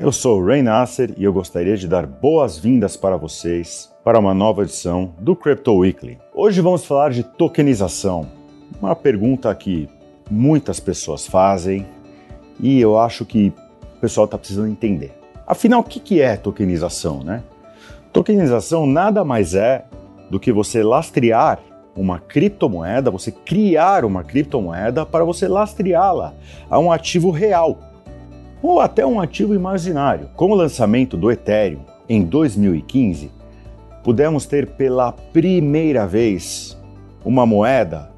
Eu sou o Ray Nasser e eu gostaria de dar boas-vindas para vocês para uma nova edição do Crypto Weekly. Hoje vamos falar de tokenização, uma pergunta que muitas pessoas fazem e eu acho que o pessoal está precisando entender. Afinal, o que é tokenização, né? Tokenização nada mais é do que você lastrear uma criptomoeda, você criar uma criptomoeda para você lastreá-la a um ativo real ou até um ativo imaginário. Com o lançamento do Ethereum em 2015, pudemos ter pela primeira vez uma moeda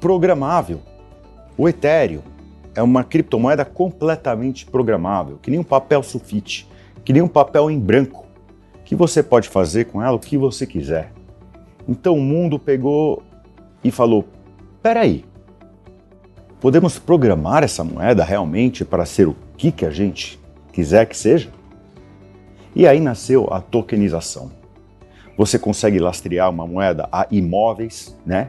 programável. O Ethereum é uma criptomoeda completamente programável, que nem um papel sulfite, que nem um papel em branco, que você pode fazer com ela o que você quiser. Então o mundo pegou e falou: peraí, podemos programar essa moeda realmente para ser o que, que a gente quiser que seja? E aí nasceu a tokenização. Você consegue lastrear uma moeda a imóveis, né?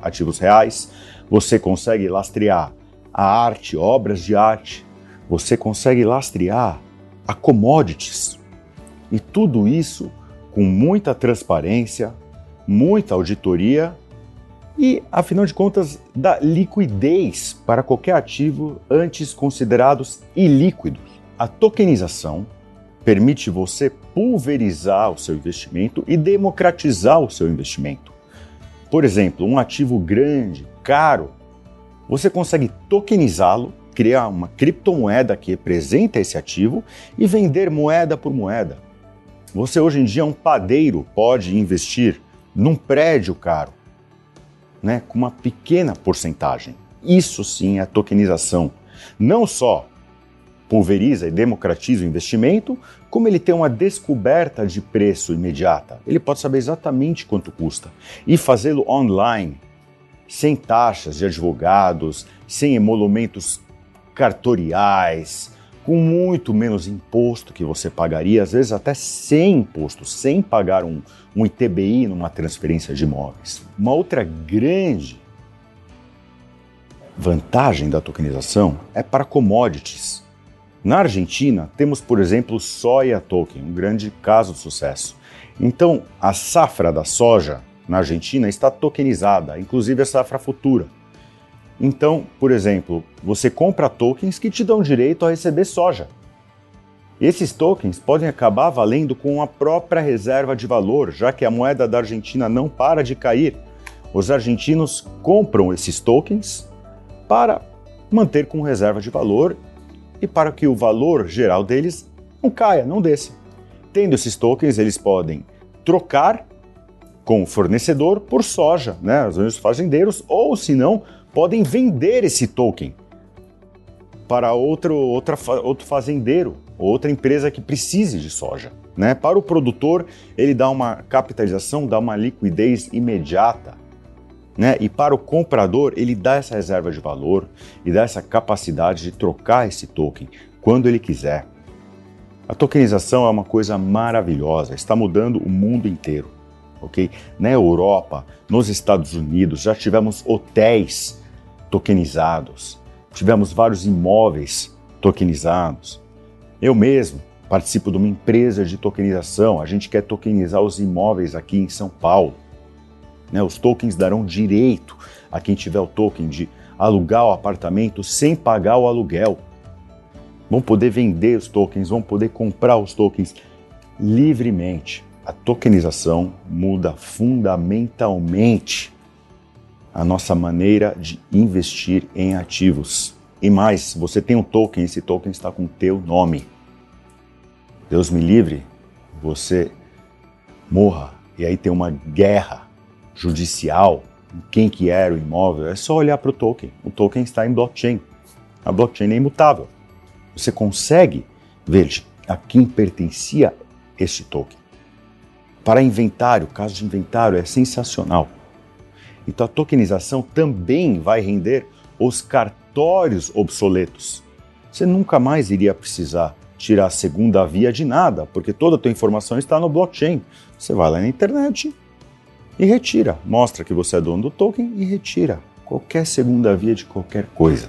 ativos reais. Você consegue lastrear a arte, obras de arte. Você consegue lastrear a commodities. E tudo isso com muita transparência, muita auditoria e, afinal de contas, dá liquidez para qualquer ativo antes considerados ilíquidos. A tokenização permite você pulverizar o seu investimento e democratizar o seu investimento. Por exemplo, um ativo grande, caro, você consegue tokenizá-lo, criar uma criptomoeda que representa esse ativo e vender moeda por moeda. Você hoje em dia, um padeiro, pode investir num prédio caro né, com uma pequena porcentagem. Isso sim é tokenização. Não só pulveriza e democratiza o investimento, como ele tem uma descoberta de preço imediata. Ele pode saber exatamente quanto custa e fazê-lo online, sem taxas de advogados, sem emolumentos cartoriais, com muito menos imposto que você pagaria, às vezes até sem imposto, sem pagar um, um ITBI numa transferência de imóveis. Uma outra grande vantagem da tokenização é para commodities. Na Argentina, temos, por exemplo, o Soya Token, um grande caso de sucesso. Então, a safra da soja na Argentina está tokenizada, inclusive a safra futura. Então, por exemplo, você compra tokens que te dão direito a receber soja. Esses tokens podem acabar valendo com a própria reserva de valor, já que a moeda da Argentina não para de cair. Os argentinos compram esses tokens para manter com reserva de valor e para que o valor geral deles não caia, não desça. Tendo esses tokens, eles podem trocar com o fornecedor por soja, né, os fazendeiros, ou se não, podem vender esse token para outro, outra, outro fazendeiro, outra empresa que precise de soja. Né? Para o produtor, ele dá uma capitalização, dá uma liquidez imediata. Né? E para o comprador, ele dá essa reserva de valor e dá essa capacidade de trocar esse token quando ele quiser. A tokenização é uma coisa maravilhosa, está mudando o mundo inteiro. ok? Na Europa, nos Estados Unidos, já tivemos hotéis tokenizados. Tivemos vários imóveis tokenizados. Eu mesmo participo de uma empresa de tokenização. A gente quer tokenizar os imóveis aqui em São Paulo. Né, os tokens darão direito a quem tiver o token de alugar o apartamento sem pagar o aluguel. Vão poder vender os tokens, vão poder comprar os tokens livremente. A tokenização muda fundamentalmente a nossa maneira de investir em ativos. E mais, você tem um token, esse token está com teu nome. Deus me livre, você morra e aí tem uma guerra judicial em quem que era o imóvel, é só olhar para o token. O token está em blockchain. A blockchain é imutável. Você consegue ver a quem pertencia este token. Para inventário, caso de inventário é sensacional. Então a tokenização também vai render os cartórios obsoletos. Você nunca mais iria precisar tirar a segunda via de nada, porque toda a tua informação está no blockchain. Você vai lá na internet e retira, mostra que você é dono do token e retira qualquer segunda via de qualquer coisa.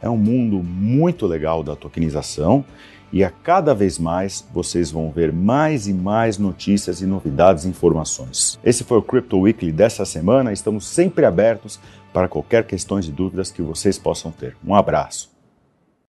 É um mundo muito legal da tokenização e a cada vez mais vocês vão ver mais e mais notícias e novidades e informações. Esse foi o Crypto Weekly dessa semana. Estamos sempre abertos para qualquer questões e dúvidas que vocês possam ter. Um abraço.